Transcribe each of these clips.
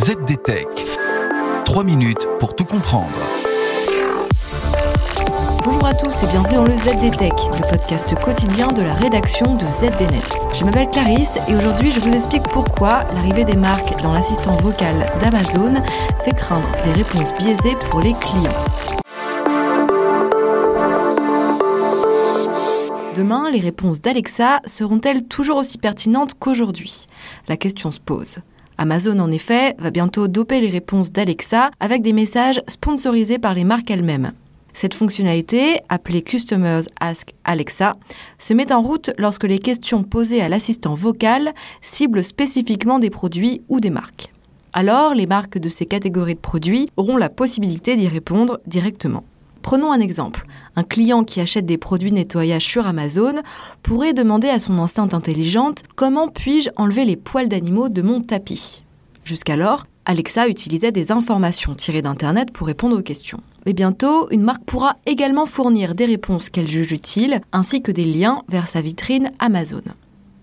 ZDTech. 3 minutes pour tout comprendre. Bonjour à tous et bienvenue dans le ZDTech, le podcast quotidien de la rédaction de ZDNet. Je m'appelle Clarisse et aujourd'hui je vous explique pourquoi l'arrivée des marques dans l'assistant vocal d'Amazon fait craindre des réponses biaisées pour les clients. Demain, les réponses d'Alexa seront-elles toujours aussi pertinentes qu'aujourd'hui? La question se pose. Amazon, en effet, va bientôt doper les réponses d'Alexa avec des messages sponsorisés par les marques elles-mêmes. Cette fonctionnalité, appelée Customers Ask Alexa, se met en route lorsque les questions posées à l'assistant vocal ciblent spécifiquement des produits ou des marques. Alors, les marques de ces catégories de produits auront la possibilité d'y répondre directement. Prenons un exemple. Un client qui achète des produits nettoyage sur Amazon pourrait demander à son enceinte intelligente Comment puis-je enlever les poils d'animaux de mon tapis Jusqu'alors, Alexa utilisait des informations tirées d'Internet pour répondre aux questions. Mais bientôt, une marque pourra également fournir des réponses qu'elle juge utiles, ainsi que des liens vers sa vitrine Amazon.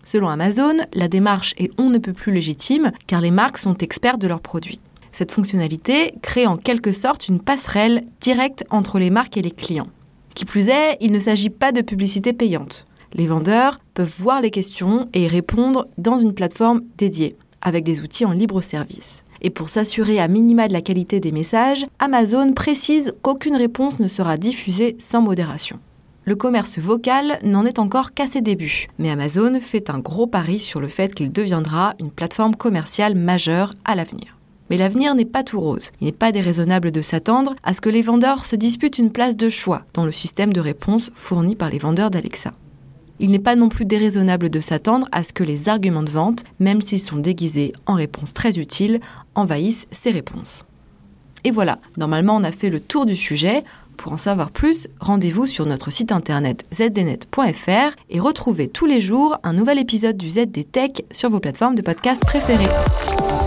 Selon Amazon, la démarche est on ne peut plus légitime, car les marques sont experts de leurs produits. Cette fonctionnalité crée en quelque sorte une passerelle directe entre les marques et les clients. Qui plus est, il ne s'agit pas de publicité payante. Les vendeurs peuvent voir les questions et répondre dans une plateforme dédiée, avec des outils en libre service. Et pour s'assurer à minima de la qualité des messages, Amazon précise qu'aucune réponse ne sera diffusée sans modération. Le commerce vocal n'en est encore qu'à ses débuts, mais Amazon fait un gros pari sur le fait qu'il deviendra une plateforme commerciale majeure à l'avenir. Mais l'avenir n'est pas tout rose. Il n'est pas déraisonnable de s'attendre à ce que les vendeurs se disputent une place de choix dans le système de réponse fourni par les vendeurs d'Alexa. Il n'est pas non plus déraisonnable de s'attendre à ce que les arguments de vente, même s'ils sont déguisés en réponses très utiles, envahissent ces réponses. Et voilà, normalement on a fait le tour du sujet. Pour en savoir plus, rendez-vous sur notre site internet zdnet.fr et retrouvez tous les jours un nouvel épisode du ZD Tech sur vos plateformes de podcast préférées.